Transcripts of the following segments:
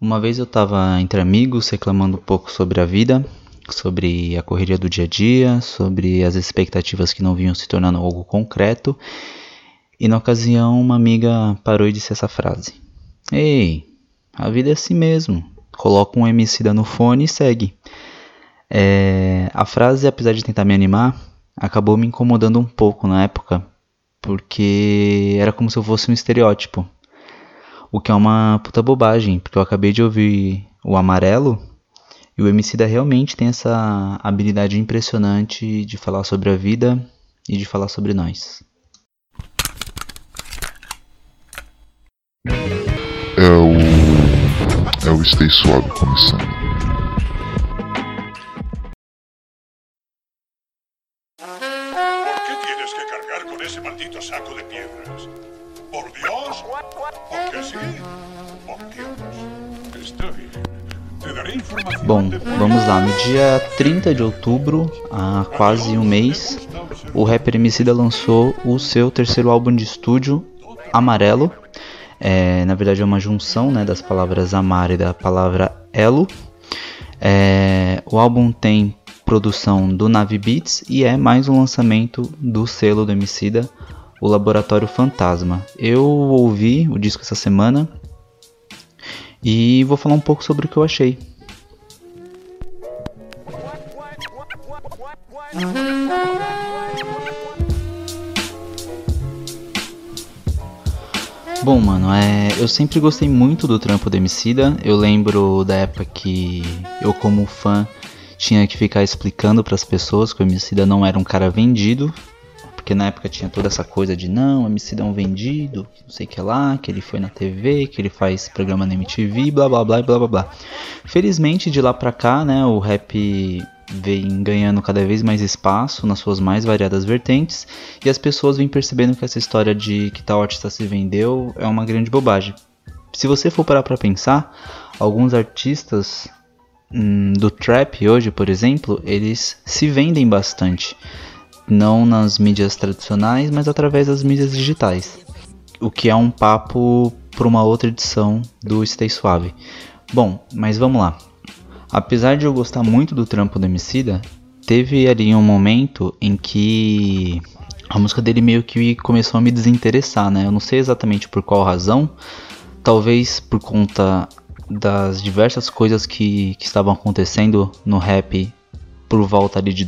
Uma vez eu estava entre amigos reclamando um pouco sobre a vida, sobre a correria do dia a dia, sobre as expectativas que não vinham se tornando algo concreto, e na ocasião uma amiga parou e disse essa frase: Ei, a vida é assim mesmo. Coloca um MC no fone e segue. É, a frase, apesar de tentar me animar, acabou me incomodando um pouco na época, porque era como se eu fosse um estereótipo. O que é uma puta bobagem, porque eu acabei de ouvir o Amarelo e o Emicida realmente tem essa habilidade impressionante de falar sobre a vida e de falar sobre nós. É o. É o Stay Suave começando. Dia 30 de outubro, há quase um mês, o rapper Emicida lançou o seu terceiro álbum de estúdio, Amarelo. É, na verdade é uma junção né, das palavras amar e da palavra elo. É, o álbum tem produção do Nave Beats e é mais um lançamento do selo do Emicida, o Laboratório Fantasma. Eu ouvi o disco essa semana e vou falar um pouco sobre o que eu achei. Bom, mano, é, eu sempre gostei muito do trampo do Emicida. Eu lembro da época que eu, como fã, tinha que ficar explicando para as pessoas que o Emicida não era um cara vendido. Porque na época tinha toda essa coisa de não, Emicida é um vendido, não sei o que lá, que ele foi na TV, que ele faz programa na MTV, blá blá blá blá blá blá. Felizmente de lá pra cá, né, o rap vem ganhando cada vez mais espaço nas suas mais variadas vertentes e as pessoas vêm percebendo que essa história de que tal artista se vendeu é uma grande bobagem. Se você for parar pra pensar, alguns artistas hum, do trap hoje, por exemplo, eles se vendem bastante. Não nas mídias tradicionais, mas através das mídias digitais. O que é um papo para uma outra edição do Stay Suave. Bom, mas vamos lá. Apesar de eu gostar muito do trampo do Emicida, teve ali um momento em que a música dele meio que começou a me desinteressar, né? Eu não sei exatamente por qual razão, talvez por conta das diversas coisas que, que estavam acontecendo no rap por volta ali de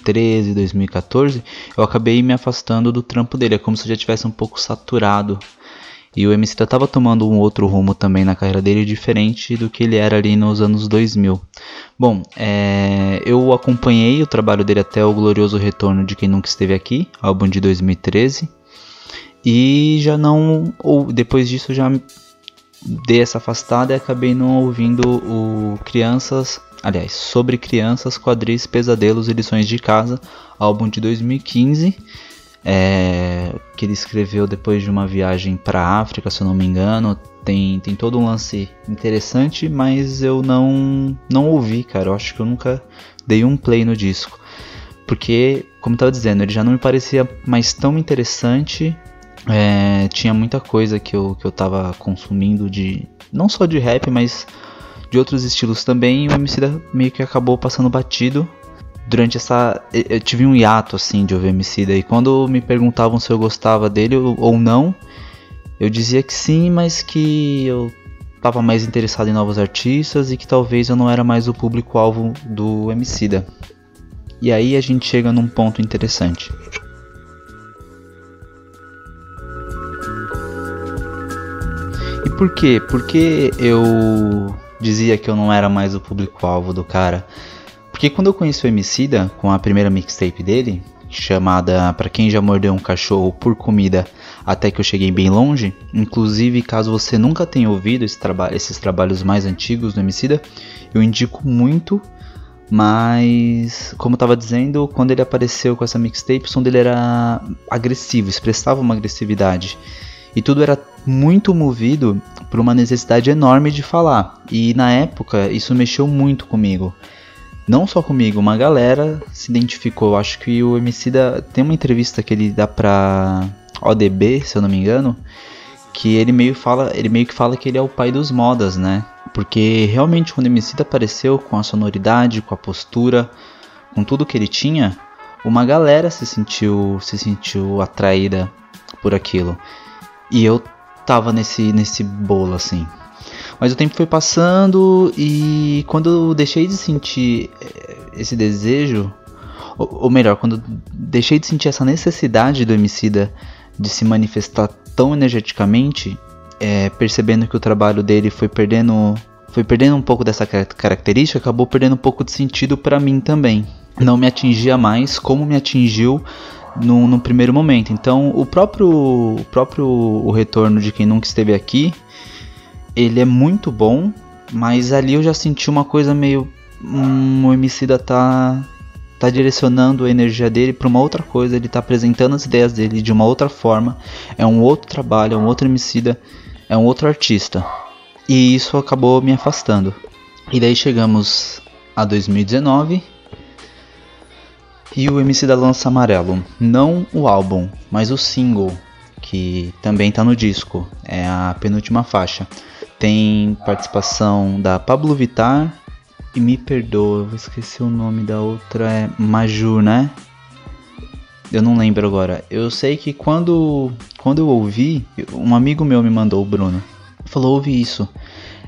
2013, 2014, eu acabei me afastando do trampo dele. É como se eu já tivesse um pouco saturado. E o MC estava tomando um outro rumo também na carreira dele, diferente do que ele era ali nos anos 2000. Bom, é, eu acompanhei o trabalho dele até o glorioso retorno de Quem Nunca Esteve Aqui, álbum de 2013. E já não. Ou depois disso já dei essa afastada e acabei não ouvindo o Crianças. Aliás, sobre crianças, quadris, pesadelos e lições de casa, álbum de 2015, é, que ele escreveu depois de uma viagem para a África, se eu não me engano. Tem, tem todo um lance interessante, mas eu não não ouvi, cara. Eu acho que eu nunca dei um play no disco. Porque, como eu tava dizendo, ele já não me parecia mais tão interessante. É, tinha muita coisa que eu, que eu tava consumindo de. Não só de rap, mas de outros estilos também. E o MC meio que acabou passando batido. Durante essa. Eu tive um hiato assim de ouvir MC e quando me perguntavam se eu gostava dele ou não, eu dizia que sim, mas que eu tava mais interessado em novos artistas e que talvez eu não era mais o público-alvo do Emicida. E aí a gente chega num ponto interessante. E por quê? Porque eu dizia que eu não era mais o público-alvo do cara. Porque quando eu conheci o Emicida, com a primeira mixtape dele, chamada Pra Quem Já Mordeu um Cachorro por Comida Até Que Eu Cheguei Bem Longe, inclusive caso você nunca tenha ouvido esse traba esses trabalhos mais antigos do Emicida, eu indico muito, mas como eu tava dizendo, quando ele apareceu com essa mixtape, o som dele era agressivo, expressava uma agressividade. E tudo era muito movido por uma necessidade enorme de falar. E na época isso mexeu muito comigo. Não só comigo, uma galera se identificou. Acho que o Emicida tem uma entrevista que ele dá pra ODB, se eu não me engano, que ele meio fala, ele meio que fala que ele é o pai dos modas, né? Porque realmente quando o Emicida apareceu com a sonoridade, com a postura, com tudo que ele tinha, uma galera se sentiu se sentiu atraída por aquilo. E eu tava nesse nesse bolo assim. Mas o tempo foi passando e quando eu deixei de sentir eh, esse desejo, ou, ou melhor, quando eu deixei de sentir essa necessidade do Emicida de se manifestar tão energeticamente, é, percebendo que o trabalho dele foi perdendo foi perdendo um pouco dessa característica, acabou perdendo um pouco de sentido para mim também. Não me atingia mais como me atingiu no, no primeiro momento. Então, o próprio, o próprio o retorno de quem nunca esteve aqui, ele é muito bom, mas ali eu já senti uma coisa meio. Hum, o Emicida tá tá direcionando a energia dele para uma outra coisa, ele tá apresentando as ideias dele de uma outra forma, é um outro trabalho, é um outro homicida, é um outro artista. E isso acabou me afastando. E daí chegamos a 2019 e o MC da lança amarelo, não o álbum, mas o single, que também tá no disco, é a penúltima faixa. Tem participação da Pablo Vittar, e me perdoa, eu esqueci o nome da outra, é Maju, né? Eu não lembro agora. Eu sei que quando, quando eu ouvi, um amigo meu me mandou, o Bruno, falou: ouve isso.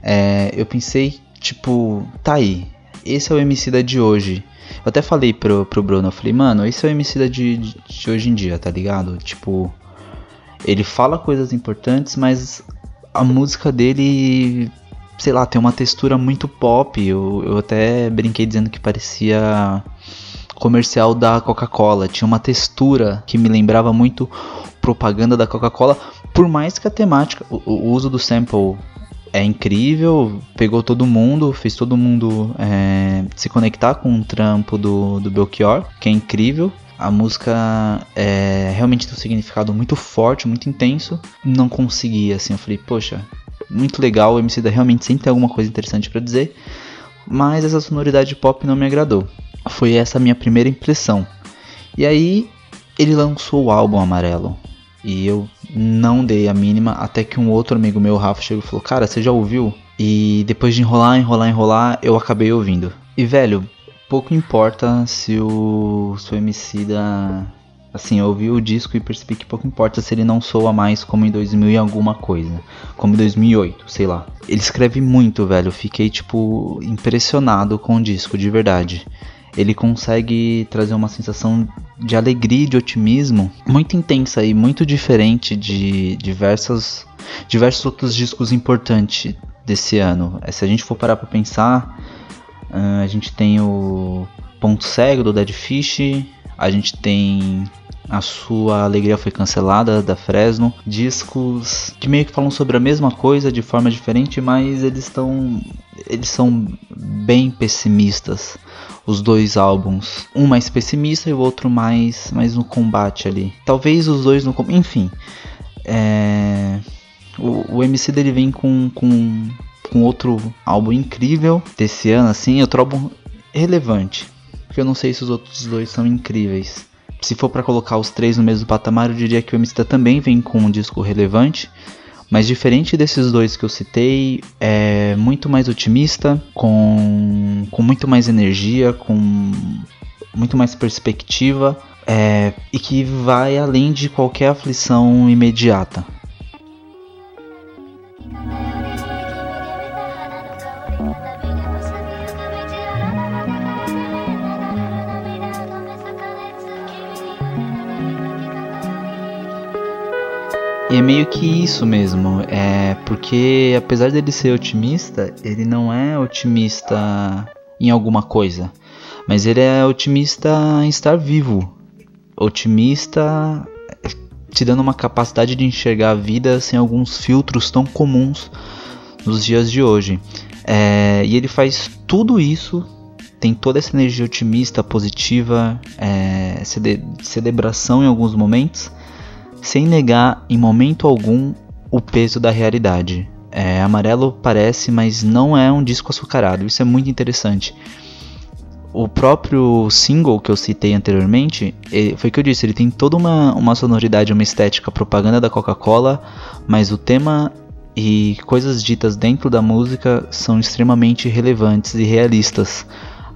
É, eu pensei, tipo, tá aí, esse é o MC da de hoje. Eu até falei pro, pro Bruno, eu falei, mano, esse é o MC da de, de, hoje em dia, tá ligado? Tipo, ele fala coisas importantes, mas a música dele sei lá, tem uma textura muito pop. Eu, eu até brinquei dizendo que parecia comercial da Coca-Cola. Tinha uma textura que me lembrava muito propaganda da Coca-Cola. Por mais que a temática, o, o, uso do sample é incrível, pegou todo mundo, fez todo mundo é, se conectar com o trampo do, do Belchior, que é incrível. A música é, realmente tem um significado muito forte, muito intenso. Não conseguia, assim, eu falei, poxa, muito legal, o MC da realmente sempre tem alguma coisa interessante para dizer, mas essa sonoridade pop não me agradou. Foi essa a minha primeira impressão. E aí ele lançou o álbum Amarelo. E eu não dei a mínima até que um outro amigo meu, Rafa, chegou e falou: Cara, você já ouviu? E depois de enrolar, enrolar, enrolar, eu acabei ouvindo. E velho, pouco importa se o, se o MC da Assim, eu ouvi o disco e percebi que pouco importa se ele não soa mais como em 2000 e alguma coisa. Como em 2008, sei lá. Ele escreve muito, velho. Fiquei, tipo, impressionado com o disco, de verdade. Ele consegue trazer uma sensação de alegria e de otimismo muito intensa e muito diferente de diversas, diversos outros discos importantes desse ano. Se a gente for parar pra pensar, uh, a gente tem o Ponto Cego do Dead Fish, a gente tem a sua alegria foi cancelada da Fresno. Discos que meio que falam sobre a mesma coisa de forma diferente, mas eles estão eles são bem pessimistas. Os dois álbuns, um mais pessimista e o outro mais mais no combate ali. Talvez os dois no enfim. É... o, o MC dele vem com, com com outro álbum incrível desse ano assim, outro álbum relevante porque eu não sei se os outros dois são incríveis. Se for para colocar os três no mesmo patamar, eu diria que o MC também vem com um disco relevante, mas diferente desses dois que eu citei, é muito mais otimista, com, com muito mais energia, com muito mais perspectiva é, e que vai além de qualquer aflição imediata. E é meio que isso mesmo, é porque apesar dele ser otimista, ele não é otimista em alguma coisa, mas ele é otimista em estar vivo, otimista te dando uma capacidade de enxergar a vida sem alguns filtros tão comuns nos dias de hoje. É, e ele faz tudo isso, tem toda essa energia otimista, positiva, é, celebração em alguns momentos sem negar em momento algum o peso da realidade. É, amarelo parece, mas não é um disco açucarado. Isso é muito interessante. o próprio single que eu citei anteriormente, foi o que eu disse, ele tem toda uma, uma sonoridade, uma estética propaganda da Coca-Cola, mas o tema e coisas ditas dentro da música são extremamente relevantes e realistas.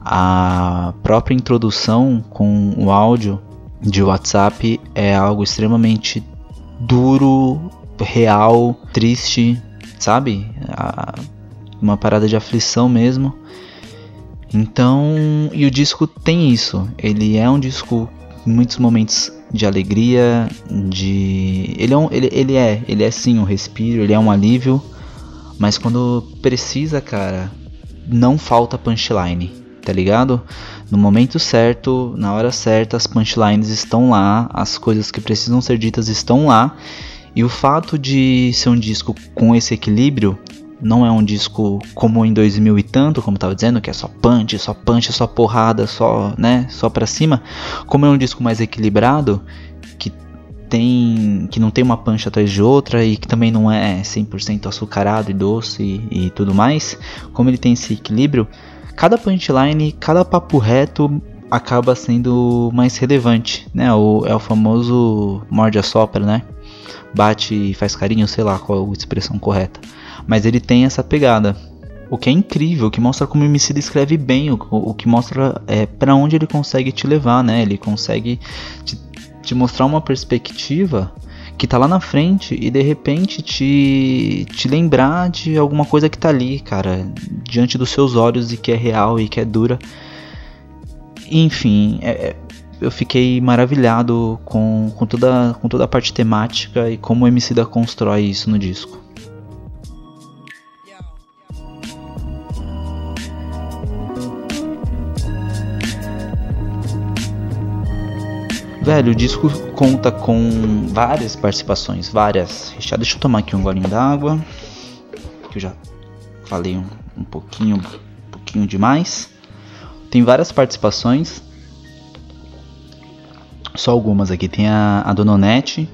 A própria introdução com o áudio de WhatsApp é algo extremamente duro, real, triste, sabe? Uma parada de aflição mesmo. Então, e o disco tem isso. Ele é um disco em muitos momentos de alegria, de ele é, um, ele, ele é, ele é sim um respiro, ele é um alívio, mas quando precisa, cara, não falta punchline, tá ligado? No momento certo, na hora certa, as punchlines estão lá, as coisas que precisam ser ditas estão lá. E o fato de ser um disco com esse equilíbrio não é um disco como em 2000 e tanto, como tava dizendo, que é só punch, só punch, só porrada, só, né, só para cima. Como é um disco mais equilibrado, que tem que não tem uma punch atrás de outra e que também não é 100% açucarado e doce e, e tudo mais, como ele tem esse equilíbrio, cada punchline, cada papo reto acaba sendo mais relevante, né? O, é o famoso morde a sopra, né? Bate e faz carinho, sei lá qual a expressão correta mas ele tem essa pegada. O que é incrível, que mostra como o MC escreve bem, o, o que mostra é, para onde ele consegue te levar, né? Ele consegue te, te mostrar uma perspectiva que tá lá na frente e de repente te, te lembrar de alguma coisa que tá ali, cara, diante dos seus olhos e que é real e que é dura. Enfim, é, é eu fiquei maravilhado com, com, toda, com toda a parte temática e como o MC da constrói isso no disco. Velho, o disco conta com várias participações, várias. Deixa eu tomar aqui um golinho d'água, que eu já falei um, um pouquinho, um pouquinho demais. Tem várias participações, só algumas aqui. Tem a, a Dona Onete,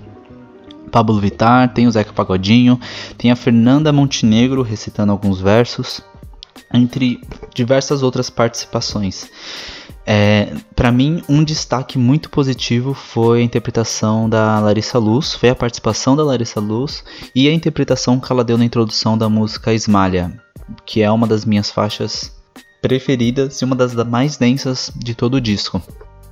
Pablo Vittar, tem o Zeca Pagodinho, tem a Fernanda Montenegro recitando alguns versos, entre diversas outras participações. É, para mim, um destaque muito positivo foi a interpretação da Larissa Luz, foi a participação da Larissa Luz e a interpretação que ela deu na introdução da música Esmalha, que é uma das minhas faixas preferidas e uma das mais densas de todo o disco.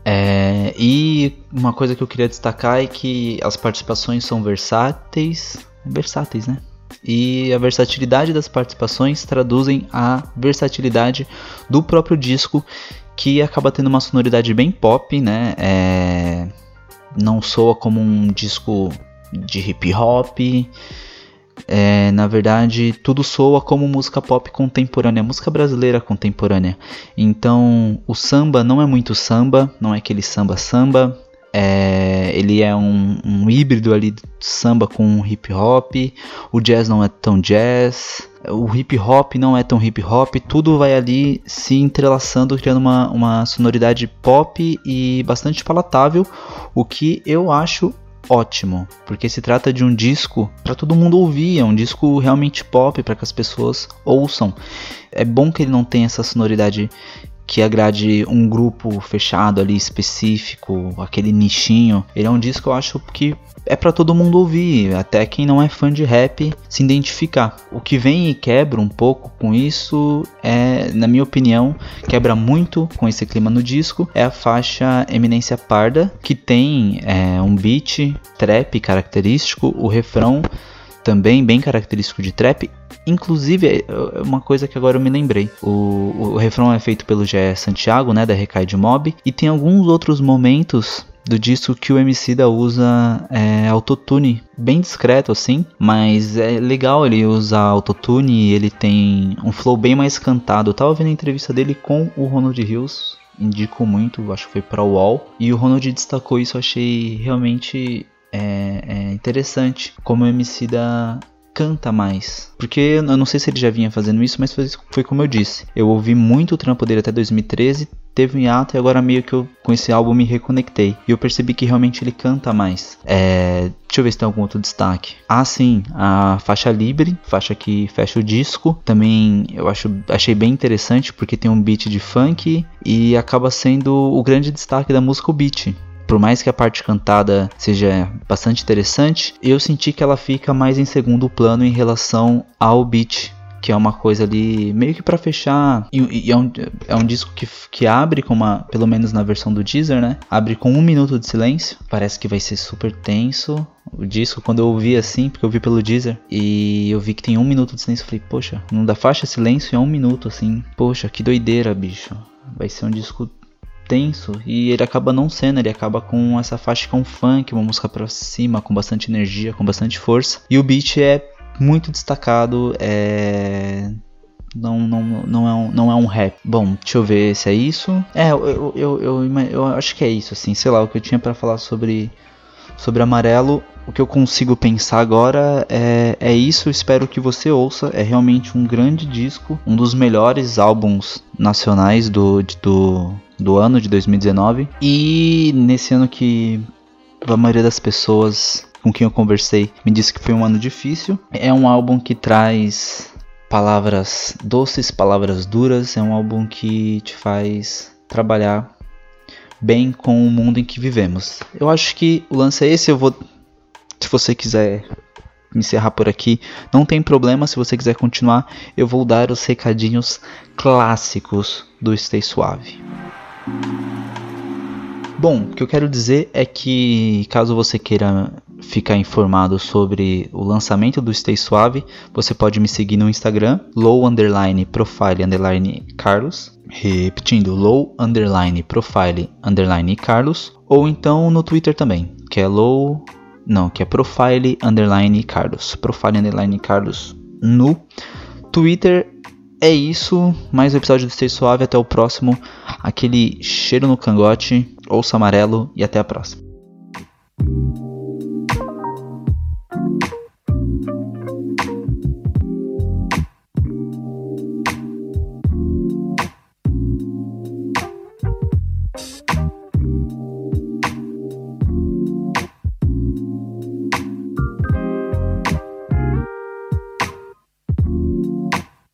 É, e uma coisa que eu queria destacar é que as participações são versáteis, versáteis, né? E a versatilidade das participações traduzem a versatilidade do próprio disco que acaba tendo uma sonoridade bem pop, né? É... Não soa como um disco de hip hop. É, na verdade, tudo soa como música pop contemporânea, música brasileira contemporânea. Então, o samba não é muito samba, não é aquele samba samba, é, ele é um, um, híbrido ali de samba com hip hop. O jazz não é tão jazz. O hip hop não é tão hip hop. Tudo vai ali se entrelaçando, criando uma, uma sonoridade pop e bastante palatável. O que eu acho ótimo, porque se trata de um disco para todo mundo ouvir, é um disco realmente pop para que as pessoas ouçam. É bom que ele não tenha essa sonoridade que agrade um grupo fechado ali específico, aquele nichinho. Ele é um disco que eu acho que é para todo mundo ouvir, até quem não é fã de rap se identificar. O que vem e quebra um pouco com isso é, na minha opinião, quebra muito com esse clima no disco, é a faixa Eminência Parda, que tem é, um beat trap característico, o refrão também bem característico de trap. Inclusive, é, é uma coisa que agora eu me lembrei. O, o refrão é feito pelo Gé Santiago, né, da Recai de Mob, e tem alguns outros momentos do disco que o MC da usa é, autotune, bem discreto assim, mas é legal ele usar autotune, ele tem um flow bem mais cantado. Eu tava vendo a entrevista dele com o Ronald Hills, indico muito, acho que foi para o UOL, e o Ronald destacou isso, achei realmente é, é interessante como o MC da canta mais. Porque eu não sei se ele já vinha fazendo isso, mas foi, foi como eu disse. Eu ouvi muito o trampo dele até 2013, teve um hiato e agora meio que eu com esse álbum me reconectei. E eu percebi que realmente ele canta mais. É, deixa eu ver se tem algum outro destaque. Ah, sim, a faixa Libre, faixa que fecha o disco. Também eu acho, achei bem interessante porque tem um beat de funk e acaba sendo o grande destaque da música o beat por mais que a parte cantada seja bastante interessante, eu senti que ela fica mais em segundo plano em relação ao beat que é uma coisa ali meio que para fechar. E, e, é, um, é um disco que, que abre com uma, pelo menos na versão do Deezer, né? Abre com um minuto de silêncio. Parece que vai ser super tenso. O disco, quando eu ouvi assim, porque eu vi pelo Deezer, e eu vi que tem um minuto de silêncio, eu falei, poxa, não dá faixa silêncio é um minuto, assim. Poxa, que doideira, bicho. Vai ser um disco tenso e ele acaba não sendo, ele acaba com essa faixa com funk, uma música pra cima, com bastante energia, com bastante força. E o beat é muito destacado, é não, não, não, é um, não é um rap. Bom, deixa eu ver se é isso. É, eu, eu, eu, eu acho que é isso, assim, sei lá, o que eu tinha para falar sobre, sobre Amarelo. O que eu consigo pensar agora é, é isso, espero que você ouça. É realmente um grande disco, um dos melhores álbuns nacionais do, do, do ano de 2019. E nesse ano que a maioria das pessoas com quem eu conversei me disse que foi um ano difícil. É um álbum que traz palavras doces, palavras duras. É um álbum que te faz trabalhar bem com o mundo em que vivemos. Eu acho que o lance é esse. Eu vou, se você quiser encerrar por aqui, não tem problema. Se você quiser continuar, eu vou dar os recadinhos clássicos do Stay Suave. Bom, o que eu quero dizer é que caso você queira ficar informado sobre o lançamento do Stay Suave, você pode me seguir no Instagram, low underline profile underline Carlos, repetindo, low underline profile underline Carlos, ou então no Twitter também, que é low, não, que é profile underline Carlos, profile underline Carlos no Twitter é isso, mais um episódio do Stay Suave, até o próximo. Aquele cheiro no cangote, ouça amarelo e até a próxima.